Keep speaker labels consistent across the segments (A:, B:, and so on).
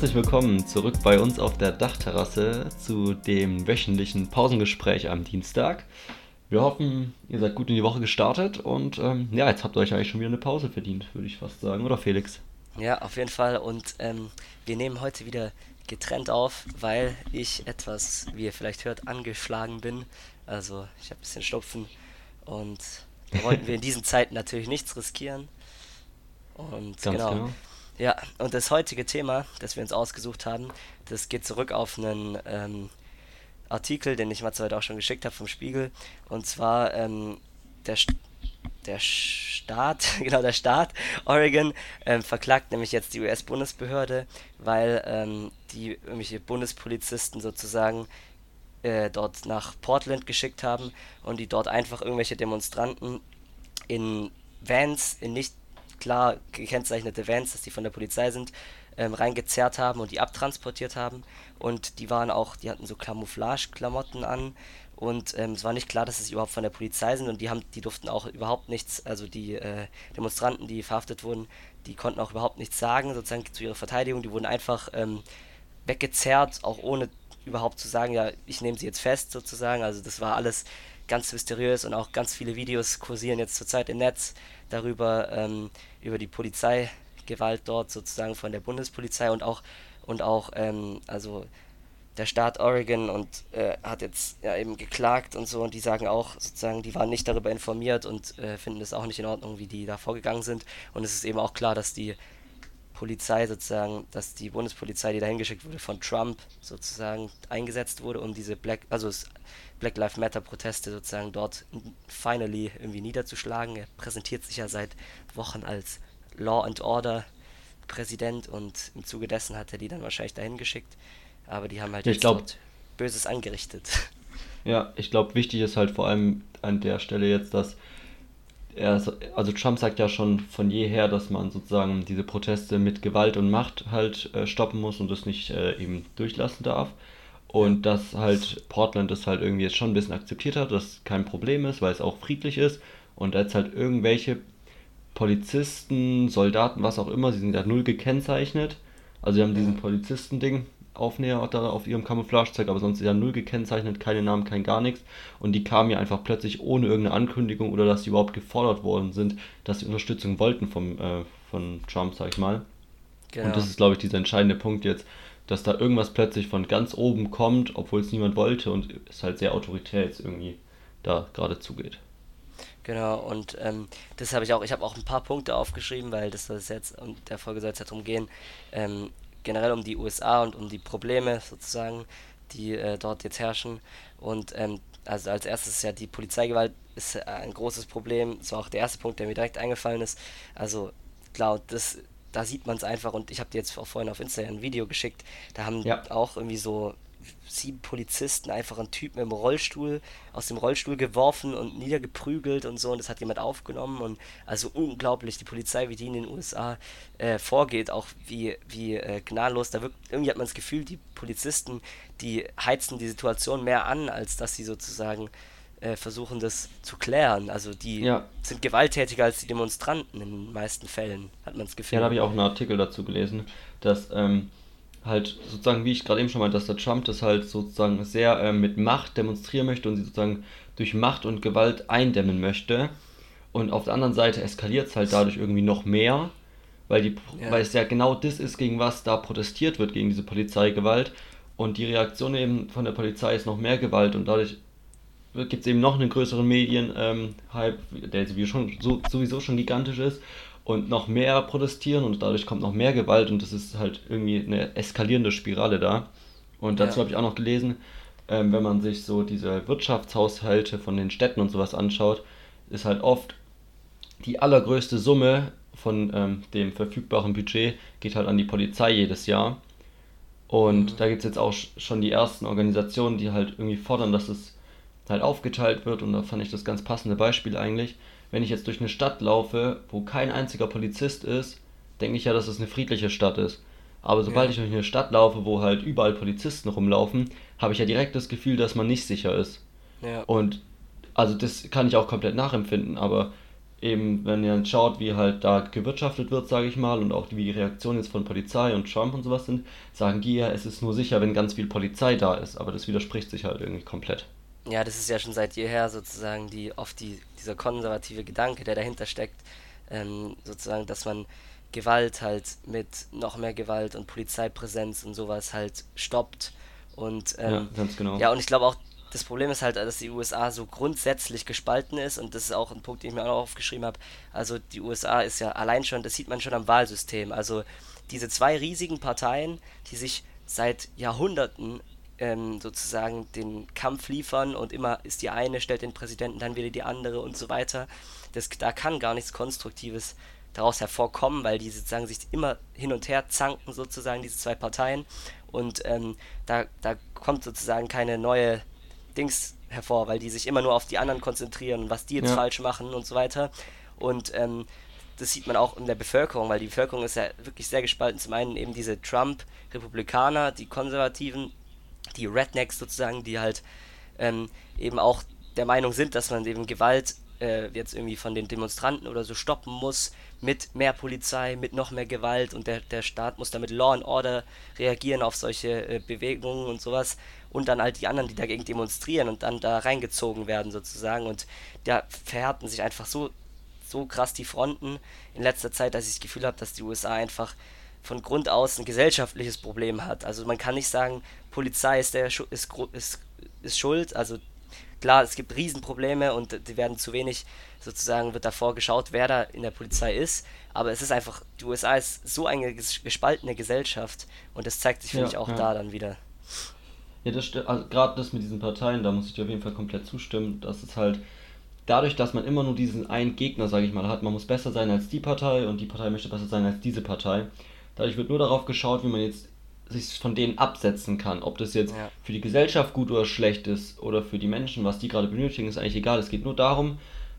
A: Herzlich willkommen zurück bei uns auf der Dachterrasse zu dem wöchentlichen Pausengespräch am Dienstag. Wir hoffen, ihr seid gut in die Woche gestartet und ähm, ja, jetzt habt ihr euch eigentlich schon wieder eine Pause verdient, würde ich fast sagen, oder Felix?
B: Ja, auf jeden Fall. Und ähm, wir nehmen heute wieder getrennt auf, weil ich etwas, wie ihr vielleicht hört, angeschlagen bin. Also ich habe ein bisschen Schnupfen und da wollten wir in diesen Zeiten natürlich nichts riskieren. Und genau.
A: genau.
B: Ja, und das heutige Thema, das wir uns ausgesucht haben, das geht zurück auf einen ähm, Artikel, den ich mal heute auch schon geschickt habe vom Spiegel. Und zwar ähm, der, der Staat, genau der Staat Oregon ähm, verklagt nämlich jetzt die US-Bundesbehörde, weil ähm, die irgendwelche Bundespolizisten sozusagen äh, dort nach Portland geschickt haben und die dort einfach irgendwelche Demonstranten in Vans, in nicht klar gekennzeichnete Vans, dass die von der Polizei sind, ähm, reingezerrt haben und die abtransportiert haben. Und die waren auch, die hatten so Camouflage-Klamotten an. Und ähm, es war nicht klar, dass es überhaupt von der Polizei sind und die haben, die durften auch überhaupt nichts, also die äh, Demonstranten, die verhaftet wurden, die konnten auch überhaupt nichts sagen, sozusagen zu ihrer Verteidigung. Die wurden einfach ähm, weggezerrt, auch ohne überhaupt zu sagen, ja, ich nehme sie jetzt fest sozusagen. Also das war alles ganz mysteriös und auch ganz viele Videos kursieren jetzt zurzeit im Netz darüber, ähm, über die Polizeigewalt dort sozusagen von der Bundespolizei und auch und auch ähm, also der Staat Oregon und äh, hat jetzt ja eben geklagt und so und die sagen auch sozusagen, die waren nicht darüber informiert und äh, finden es auch nicht in Ordnung, wie die da vorgegangen sind. Und es ist eben auch klar, dass die Polizei sozusagen, dass die Bundespolizei, die dahin geschickt wurde, von Trump sozusagen eingesetzt wurde, um diese Black, also Black Lives Matter Proteste sozusagen dort finally irgendwie niederzuschlagen. Er präsentiert sich ja seit Wochen als Law and Order Präsident und im Zuge dessen hat er die dann wahrscheinlich dahin geschickt. Aber die haben halt
A: ich glaub-
B: Böses angerichtet.
A: Ja, ich glaube, wichtig ist halt vor allem an der Stelle jetzt, dass er, also Trump sagt ja schon von jeher, dass man sozusagen diese Proteste mit Gewalt und Macht halt äh, stoppen muss und das nicht äh, eben durchlassen darf. Und dass halt Portland das halt irgendwie jetzt schon ein bisschen akzeptiert hat, dass es kein Problem ist, weil es auch friedlich ist. Und jetzt halt irgendwelche Polizisten, Soldaten, was auch immer, sie sind ja null gekennzeichnet. Also sie haben diesen Polizistending Aufnäher da auf ihrem Camouflagezeug, aber sonst ist ja null gekennzeichnet, keine Namen, kein gar nichts. Und die kamen ja einfach plötzlich ohne irgendeine Ankündigung oder dass sie überhaupt gefordert worden sind, dass sie Unterstützung wollten vom, äh, von Trump, sag ich mal.
B: Genau.
A: Und das ist, glaube ich, dieser entscheidende Punkt jetzt, dass da irgendwas plötzlich von ganz oben kommt, obwohl es niemand wollte und es halt sehr autoritär jetzt irgendwie da gerade zugeht.
B: Genau, und ähm, das habe ich auch, ich habe auch ein paar Punkte aufgeschrieben, weil das soll es jetzt, und der Folge soll es ja darum gehen, ähm, generell um die USA und um die Probleme sozusagen, die äh, dort jetzt herrschen. Und ähm, also als erstes ja die Polizeigewalt ist äh, ein großes Problem. Das war auch der erste Punkt, der mir direkt eingefallen ist. Also klar, das, da sieht man es einfach und ich habe dir jetzt auch vorhin auf Instagram ein Video geschickt. Da haben
A: Ja.
B: auch irgendwie so sieben Polizisten einfach einen Typen im Rollstuhl aus dem Rollstuhl geworfen und niedergeprügelt und so und das hat jemand aufgenommen. Und also unglaublich die Polizei wie die in den USA äh, vorgeht auch wie wie äh, gnadenlos. Da wirkt irgendwie hat man das Gefühl die Polizisten die heizen die Situation mehr an als dass sie sozusagen äh, versuchen das zu klären. Also die
A: Ja.
B: sind gewalttätiger als die Demonstranten in den meisten Fällen hat man das Gefühl
A: Ja, da habe ich auch einen Artikel dazu gelesen, dass ähm, halt sozusagen, wie ich gerade eben schon meinte, dass der Trump das halt sozusagen sehr ähm, mit Macht demonstrieren möchte und sie sozusagen durch Macht und Gewalt eindämmen möchte. Und auf der anderen Seite eskaliert es halt dadurch irgendwie noch mehr, weil, die,
B: Ja.
A: weil es ja genau das ist, gegen was da protestiert wird, gegen diese Polizeigewalt. Und die Reaktion eben von der Polizei ist noch mehr Gewalt und dadurch gibt es eben noch einen größeren Medien-Hype, der sowieso schon, so, sowieso schon gigantisch ist und noch mehr protestieren und dadurch kommt noch mehr Gewalt und das ist halt irgendwie eine eskalierende Spirale da. Und dazu
B: Ja.
A: habe ich auch noch gelesen, ähm, wenn man sich so diese Wirtschaftshaushalte von den Städten und sowas anschaut, ist halt oft die allergrößte Summe von ähm, dem verfügbaren Budget geht halt an die Polizei jedes Jahr. Und
B: Mhm.
A: da gibt es jetzt auch sch- schon die ersten Organisationen, die halt irgendwie fordern, dass es halt aufgeteilt wird. Und da fand ich das ganz passende Beispiel eigentlich. Wenn ich jetzt durch eine Stadt laufe, wo kein einziger Polizist ist, denke ich ja, dass es eine friedliche Stadt ist. Aber sobald
B: Ja.
A: ich durch eine Stadt laufe, wo halt überall Polizisten rumlaufen, habe ich ja direkt das Gefühl, dass man nicht sicher ist.
B: ja
A: Und also das kann ich auch komplett nachempfinden, aber eben, wenn ihr schaut, wie halt da gewirtschaftet wird, sage ich mal, und auch wie die Reaktionen jetzt von Polizei und Trump und sowas sind, sagen die ja, es ist nur sicher, wenn ganz viel Polizei da ist. Aber das widerspricht sich halt irgendwie komplett.
B: Ja, das ist ja schon seit jeher sozusagen die oft die, dieser konservative Gedanke, der dahinter steckt, ähm, sozusagen, dass man Gewalt halt mit noch mehr Gewalt und Polizeipräsenz und sowas halt stoppt. Und ähm,
A: Ja, ganz genau.
B: ja, und ich glaube auch, das Problem ist halt, dass die USA so grundsätzlich gespalten ist und das ist auch ein Punkt, den ich mir auch noch aufgeschrieben habe. Also die USA ist ja allein schon, das sieht man schon am Wahlsystem. Also diese zwei riesigen Parteien, die sich seit Jahrhunderten ähm, sozusagen den Kampf liefern und immer ist die eine, stellt den Präsidenten, dann wieder die andere und so weiter. Das, da kann gar nichts Konstruktives daraus hervorkommen, weil die sozusagen sich immer hin und her zanken, sozusagen, diese zwei Parteien. Und ähm, da, da kommt sozusagen keine neue Dings hervor, weil die sich immer nur auf die anderen konzentrieren und was die jetzt
A: Ja.
B: falsch machen und so weiter. Und ähm, das sieht man auch in der Bevölkerung, weil die Bevölkerung ist ja wirklich sehr gespalten. Zum einen eben diese Trump-Republikaner, die Konservativen, die Rednecks sozusagen, die halt ähm, eben auch der Meinung sind, dass man eben Gewalt äh, jetzt irgendwie von den Demonstranten oder so stoppen muss, mit mehr Polizei, mit noch mehr Gewalt und der, der Staat muss damit Law and Order reagieren auf solche äh, Bewegungen und sowas und dann halt die anderen, die dagegen demonstrieren und dann da reingezogen werden sozusagen und da verhärten sich einfach so, so krass die Fronten in letzter Zeit, dass ich das Gefühl habe, dass die USA einfach von Grund aus ein gesellschaftliches Problem hat. Also man kann nicht sagen, Polizei ist, der, ist, ist, ist schuld, also klar, es gibt Riesenprobleme und die werden zu wenig, sozusagen wird davor geschaut, wer da in der Polizei ist. Aber es ist einfach, die USA ist so eine ges- gespaltene Gesellschaft und das zeigt sich, finde
A: Ja,
B: ich, auch
A: ja.
B: da dann wieder.
A: Ja, das stimmt. Also gerade das mit diesen Parteien, da muss ich dir auf jeden Fall komplett zustimmen. Das ist halt dadurch, dass man immer nur diesen einen Gegner, sage ich mal, hat. Man muss besser sein als die Partei und die Partei möchte besser sein als diese Partei. Dadurch wird nur darauf geschaut, wie man jetzt sich von denen absetzen kann. Ob das jetzt
B: Ja.
A: für die Gesellschaft gut oder schlecht ist oder für die Menschen, was die gerade benötigen, ist eigentlich egal. Es geht nur darum,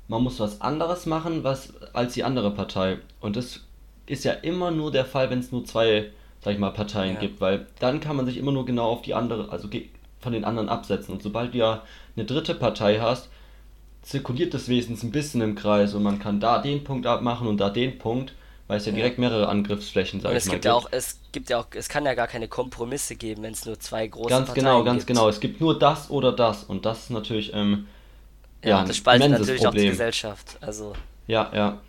A: man muss was anderes machen, was als die andere Partei. Und das ist ja immer nur der Fall, wenn es nur zwei, sag ich mal, Parteien
B: Ja.
A: gibt, weil dann kann man sich immer nur genau auf die andere, also von den anderen absetzen. Und sobald du ja eine dritte Partei hast, zirkuliert das wenigstens ein bisschen im Kreis und man kann da den Punkt abmachen und da den Punkt, weil es ja direkt mehrere Angriffsflächen, sag
B: Und
A: ich
B: es
A: mal,
B: gibt ja auch, es gibt ja auch, es kann ja gar keine Kompromisse geben, wenn es nur zwei große
A: Ganz
B: Parteien
A: genau, ganz
B: gibt.
A: genau. Es gibt nur das oder das und das ist natürlich ähm,
B: Ja,
A: ja,
B: das spaltet natürlich auch die
A: Problem.
B: Gesellschaft. Also
A: Ja, ja.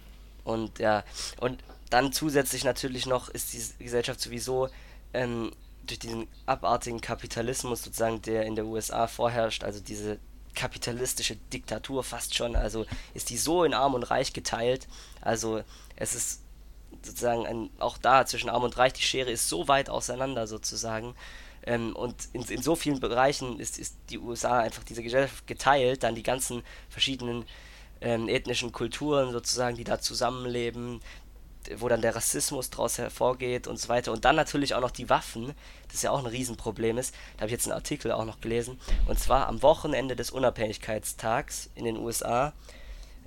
B: Und ja, und dann zusätzlich natürlich noch ist die Gesellschaft sowieso ähm, durch diesen abartigen Kapitalismus sozusagen, der in der USA vorherrscht, also diese kapitalistische Diktatur fast schon, also ist die so in Arm und Reich geteilt. Also es ist sozusagen ein, auch da zwischen Arm und Reich, die Schere ist so weit auseinander sozusagen. Ähm, und in, in so vielen Bereichen ist, ist die USA einfach diese Gesellschaft geteilt, dann die ganzen verschiedenen ähm, ethnischen Kulturen sozusagen, die da zusammenleben, wo dann der Rassismus daraus hervorgeht und so weiter. Und dann natürlich auch noch die Waffen, das ja auch ein Riesenproblem ist. Da habe ich jetzt einen Artikel auch noch gelesen. Und zwar am Wochenende des Unabhängigkeitstags in den USA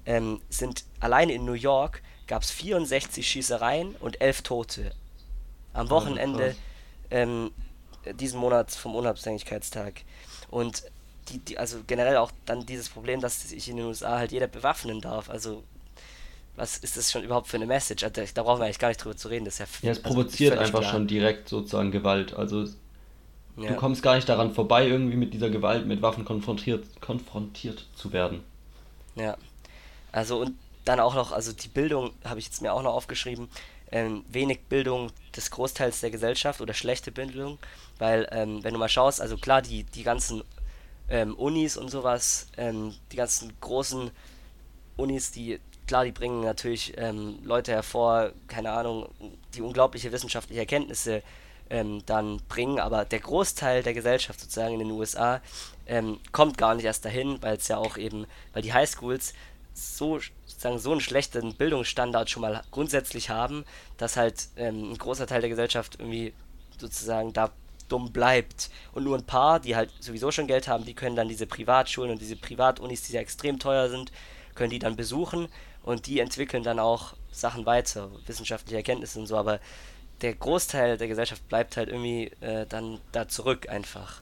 B: ähm, sind alleine in New York gab es 64 Schießereien und 11 Tote. Am
A: Also
B: Wochenende ähm, diesen Monat vom Unabhängigkeitstag. Und die, die, also generell auch dann dieses Problem, dass sich in den USA halt jeder bewaffnen darf. Also, was ist das schon überhaupt für eine Message? Also, da brauchen wir eigentlich gar nicht drüber zu reden. Das ja,
A: Ja, es
B: also
A: provoziert
B: völlig
A: einfach
B: klar.
A: schon direkt sozusagen Gewalt. Also
B: Ja.
A: du kommst gar nicht daran vorbei, irgendwie mit dieser Gewalt, mit Waffen konfrontiert, konfrontiert zu werden.
B: Ja. Also und dann auch noch, also die Bildung habe ich jetzt mir auch noch aufgeschrieben, ähm, wenig Bildung des Großteils der Gesellschaft oder schlechte Bildung, weil ähm, wenn du mal schaust, also klar, die, die ganzen ähm, Unis und sowas, ähm, die ganzen großen Unis, die, klar, die bringen natürlich ähm, Leute hervor, keine Ahnung, die unglaubliche wissenschaftliche Erkenntnisse ähm, dann bringen, aber der Großteil der Gesellschaft sozusagen in den USA kommt gar nicht erst dahin, weil es ja auch eben, weil die Highschools so sozusagen so einen schlechten Bildungsstandard schon mal grundsätzlich haben, dass halt ähm, ein großer Teil der Gesellschaft irgendwie sozusagen da dumm bleibt. Und nur ein paar, die halt sowieso schon Geld haben, die können dann diese Privatschulen und diese Privatunis, die ja extrem teuer sind, können die dann besuchen und die entwickeln dann auch Sachen weiter, wissenschaftliche Erkenntnisse und so, aber der Großteil der Gesellschaft bleibt halt irgendwie äh, dann da zurück einfach.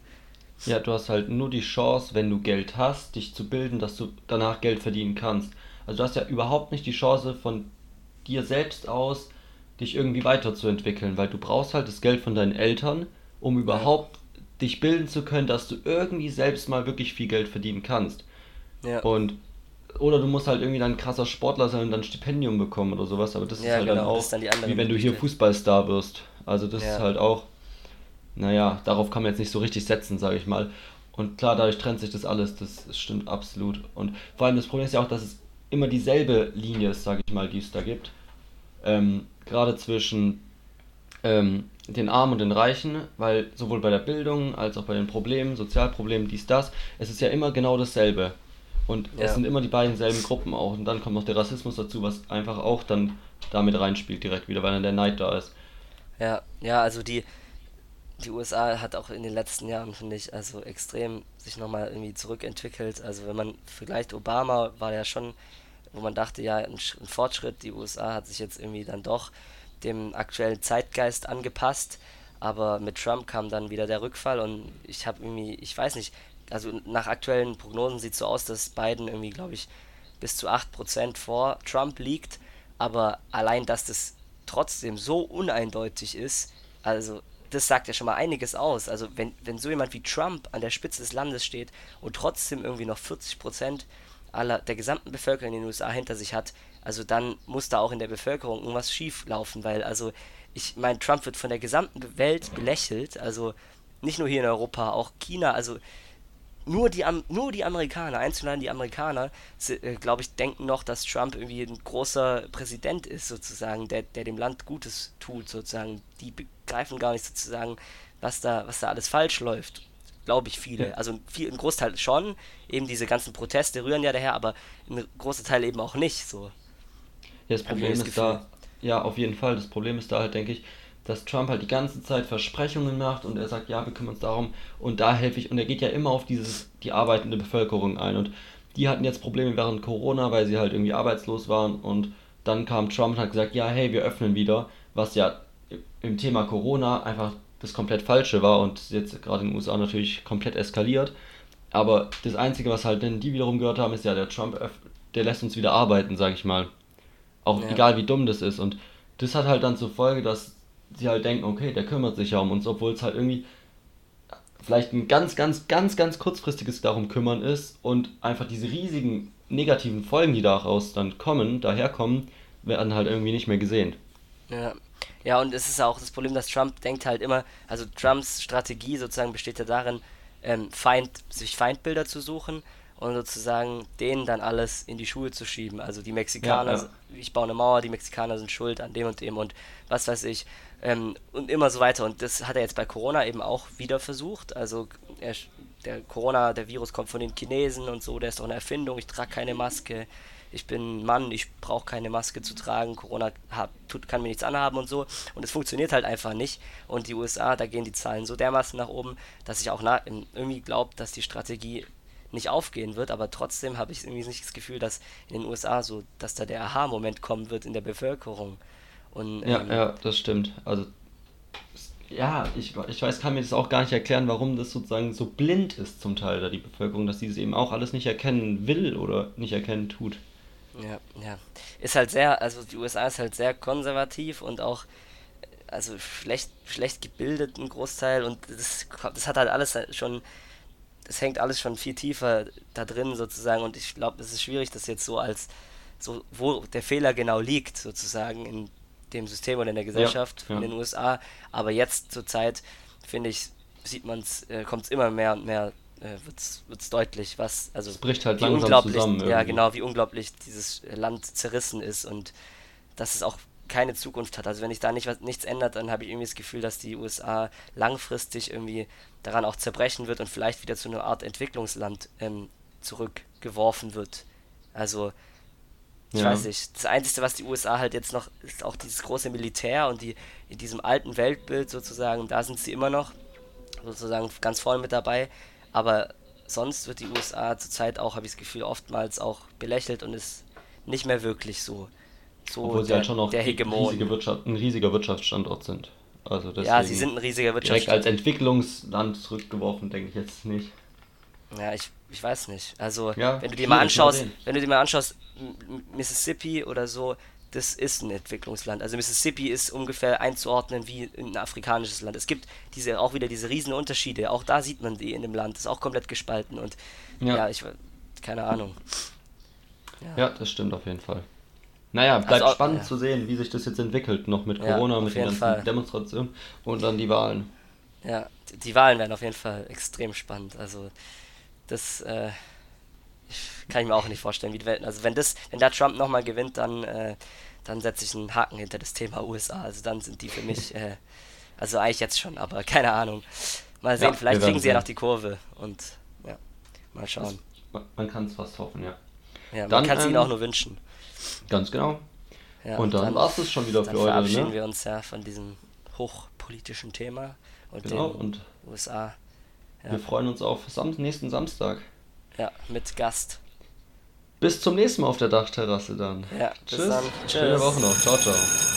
A: Ja, du hast halt nur die Chance, wenn du Geld hast, dich zu bilden, dass du danach Geld verdienen kannst. Also du hast ja überhaupt nicht die Chance von dir selbst aus, dich irgendwie weiterzuentwickeln, weil du brauchst halt das Geld von deinen Eltern, um überhaupt ja. dich bilden zu können, dass du irgendwie selbst mal wirklich viel Geld verdienen kannst. Ja. Und oder du musst halt irgendwie dann ein krasser Sportler sein und dann ein Stipendium bekommen oder sowas, aber das ja, ist halt genau, dann auch, dann wie wenn du hier Fußballstar wirst. Also das ist halt auch, naja, darauf kann man jetzt nicht so richtig setzen, sage ich mal. Und klar, dadurch trennt sich das alles, das, stimmt absolut. Und vor allem das Problem ist ja auch, dass es immer dieselbe Linie ist, sage ich mal, die es da gibt. Ähm, Gerade zwischen ähm, den Armen und den Reichen, weil sowohl bei der Bildung als auch bei den Problemen, Sozialproblemen, dies, das, es ist ja immer genau dasselbe. Und ja. es sind immer die beiden selben Gruppen auch. Und dann kommt noch der Rassismus dazu, was einfach auch dann damit reinspielt direkt wieder, weil dann der Neid da ist.
B: Ja, ja, also die, die USA hat auch in den letzten Jahren, finde ich, also extrem sich nochmal irgendwie zurückentwickelt. Also wenn man vergleicht, Obama war ja schon, wo man dachte, ja, ein, ein Fortschritt, die USA hat sich jetzt irgendwie dann doch dem aktuellen Zeitgeist angepasst. Aber mit Trump kam dann wieder der Rückfall und ich habe irgendwie, ich weiß nicht, also nach aktuellen Prognosen sieht es so aus, dass Biden irgendwie, glaube ich, bis zu 8% vor Trump liegt. Aber allein, dass das trotzdem so uneindeutig ist, also das sagt ja schon mal einiges aus. Also wenn, wenn so jemand wie Trump an der Spitze des Landes steht und trotzdem irgendwie noch 40% aller der gesamten Bevölkerung in den USA hinter sich hat, also dann muss da auch in der Bevölkerung irgendwas schief laufen, weil also ich meine, Trump wird von der gesamten Welt belächelt, also nicht nur hier in Europa, auch China, also nur die, nur die Amerikaner, einzuladen die Amerikaner, äh, glaube ich, denken noch, dass Trump irgendwie ein großer Präsident ist, sozusagen, der, der dem Land Gutes tut, sozusagen. Die begreifen gar nicht sozusagen, was da, was da alles falsch läuft. Glaube ich viele. Also viel, ein Großteil schon, eben diese ganzen Proteste rühren ja daher, aber ein großer Teil eben auch nicht so.
A: Ja, das Problem das ist da, ja, auf jeden Fall. Das Problem ist da halt, denke ich, dass Trump halt die ganze Zeit Versprechungen macht und er sagt, ja, wir kümmern uns darum und da helfe ich. Und er geht ja immer auf dieses, die arbeitende Bevölkerung ein. Und die hatten jetzt Probleme während Corona, weil sie halt irgendwie arbeitslos waren. Und dann kam Trump und hat gesagt, ja, hey, wir öffnen wieder, was ja im Thema Corona einfach das komplett Falsche war und jetzt gerade in den USA natürlich komplett eskaliert. Aber das Einzige, was halt denn die wiederum gehört haben, ist ja, der Trump, der lässt uns wieder arbeiten, sag ich mal. Auch ja. egal wie dumm das ist. Und das hat halt dann zur Folge, dass sie halt denken, okay, der kümmert sich ja um uns, obwohl es halt irgendwie vielleicht ein ganz, ganz, ganz, ganz kurzfristiges darum kümmern ist und einfach diese riesigen negativen Folgen, die daraus dann kommen, daherkommen, werden halt irgendwie nicht mehr gesehen.
B: Ja. Ja, und es ist auch das Problem, dass Trump denkt halt immer, also Trumps Strategie sozusagen besteht ja darin, ähm, Feind, sich Feindbilder zu suchen und sozusagen denen dann alles in die Schuhe zu schieben. Also die Mexikaner, ja, ja. ich baue eine Mauer, die Mexikaner sind schuld an dem und dem und was weiß ich. Ähm, und immer so weiter. Und das hat er jetzt bei Corona eben auch wieder versucht. Also er, der Corona, der Virus kommt von den Chinesen und so, der ist doch eine Erfindung, ich trage keine Maske, ich bin Mann, ich brauche keine Maske zu tragen, Corona hab, tut, kann mir nichts anhaben und so. Und es funktioniert halt einfach nicht. Und die USA, da gehen die Zahlen so dermaßen nach oben, dass ich auch na, irgendwie glaube, dass die Strategie nicht aufgehen wird, aber trotzdem habe ich irgendwie nicht das Gefühl, dass in den USA so, dass da der Aha-Moment kommen wird in der Bevölkerung.
A: Und, ja, ähm, ja, das stimmt. Also, ja, ich, ich weiß, kann mir das auch gar nicht erklären, warum das sozusagen so blind ist zum Teil da die Bevölkerung, dass sie es eben auch alles nicht erkennen will oder nicht erkennen tut.
B: Ja, ja. Ist halt sehr, also die USA ist halt sehr konservativ und auch also schlecht, schlecht gebildet ein Großteil und das, das hat halt alles schon, das hängt alles schon viel tiefer da drin sozusagen und ich glaube, es ist schwierig, das jetzt so als so, wo der Fehler genau liegt, sozusagen in dem System oder in der Gesellschaft ja, ja. in den USA. Aber jetzt zur Zeit, finde ich, sieht man es, äh, kommt es immer mehr und mehr, äh, wird es deutlich, was, also es
A: bricht halt langsam unglaublich, zusammen.
B: Irgendwo. Ja, genau, wie unglaublich dieses Land zerrissen ist und dass es auch keine Zukunft hat. Also wenn sich da nicht was, nichts ändert, dann habe ich irgendwie das Gefühl, dass die USA langfristig irgendwie daran auch zerbrechen wird und vielleicht wieder zu einer Art Entwicklungsland ähm, zurückgeworfen wird. Also ich ja. weiß nicht. Das Einzige, was die USA halt jetzt noch, ist auch dieses große Militär und die in diesem alten Weltbild sozusagen, da sind sie immer noch sozusagen ganz vorne mit dabei. Aber sonst wird die USA zurzeit auch, habe ich das Gefühl, oftmals auch belächelt und ist nicht mehr wirklich so.
A: so Obwohl der, sie halt schon noch der riesige Wirtschaft, ein riesiger Wirtschaftsstandort sind. Also
B: ja, sie sind ein riesiger
A: Wirtschaftsstandort. Direkt als Entwicklungsland zurückgeworfen, denke ich jetzt nicht.
B: Ja, ich, ich weiß nicht. Also,
A: Ja,
B: wenn du dir mal anschaust, wenn du dir mal anschaust, Mississippi oder so, das ist ein Entwicklungsland. Also Mississippi ist ungefähr einzuordnen wie ein afrikanisches Land. Es gibt diese auch wieder diese riesen Unterschiede. Auch da sieht man die in dem Land. Das ist auch komplett gespalten und ja,
A: Ja.
B: ich keine Ahnung.
A: Ja, das stimmt auf jeden Fall. Naja, bleibt
B: Also
A: spannend
B: ja.
A: zu sehen, wie sich das jetzt entwickelt, noch mit
B: Ja,
A: Corona, mit den ganzen
B: Fall.
A: Demonstrationen und dann die Wahlen.
B: Ja, die Wahlen werden auf jeden Fall extrem spannend. Also das äh, kann ich mir auch nicht vorstellen, wie die Welt. Also wenn das, wenn da Trump nochmal gewinnt, dann, äh, dann setze ich einen Haken hinter das Thema USA. Also dann sind die für mich, äh, also eigentlich jetzt schon, aber keine Ahnung. Mal sehen,
A: Ja,
B: vielleicht kriegen sie ja noch die Kurve und ja, mal schauen.
A: Man- Man kann es fast hoffen, ja.
B: Ja, man
A: dann,
B: kann es ihnen
A: ähm,
B: auch nur wünschen.
A: Ganz genau.
B: Ja,
A: und dann, war es das schon wieder
B: dann
A: für heute,
B: verabschieden
A: ne?
B: wir uns ja von diesem hochpolitischen Thema und
A: Genau,
B: den
A: und
B: USA. Ja.
A: wir freuen uns auf Sam nächsten Samstag.
B: Ja, mit Gast.
A: Bis zum nächsten Mal auf der Dachterrasse dann.
B: Ja, bis
A: Tschüss.
B: dann.
A: Schöne
B: Tschüss.
A: Woche noch. Ciao, ciao.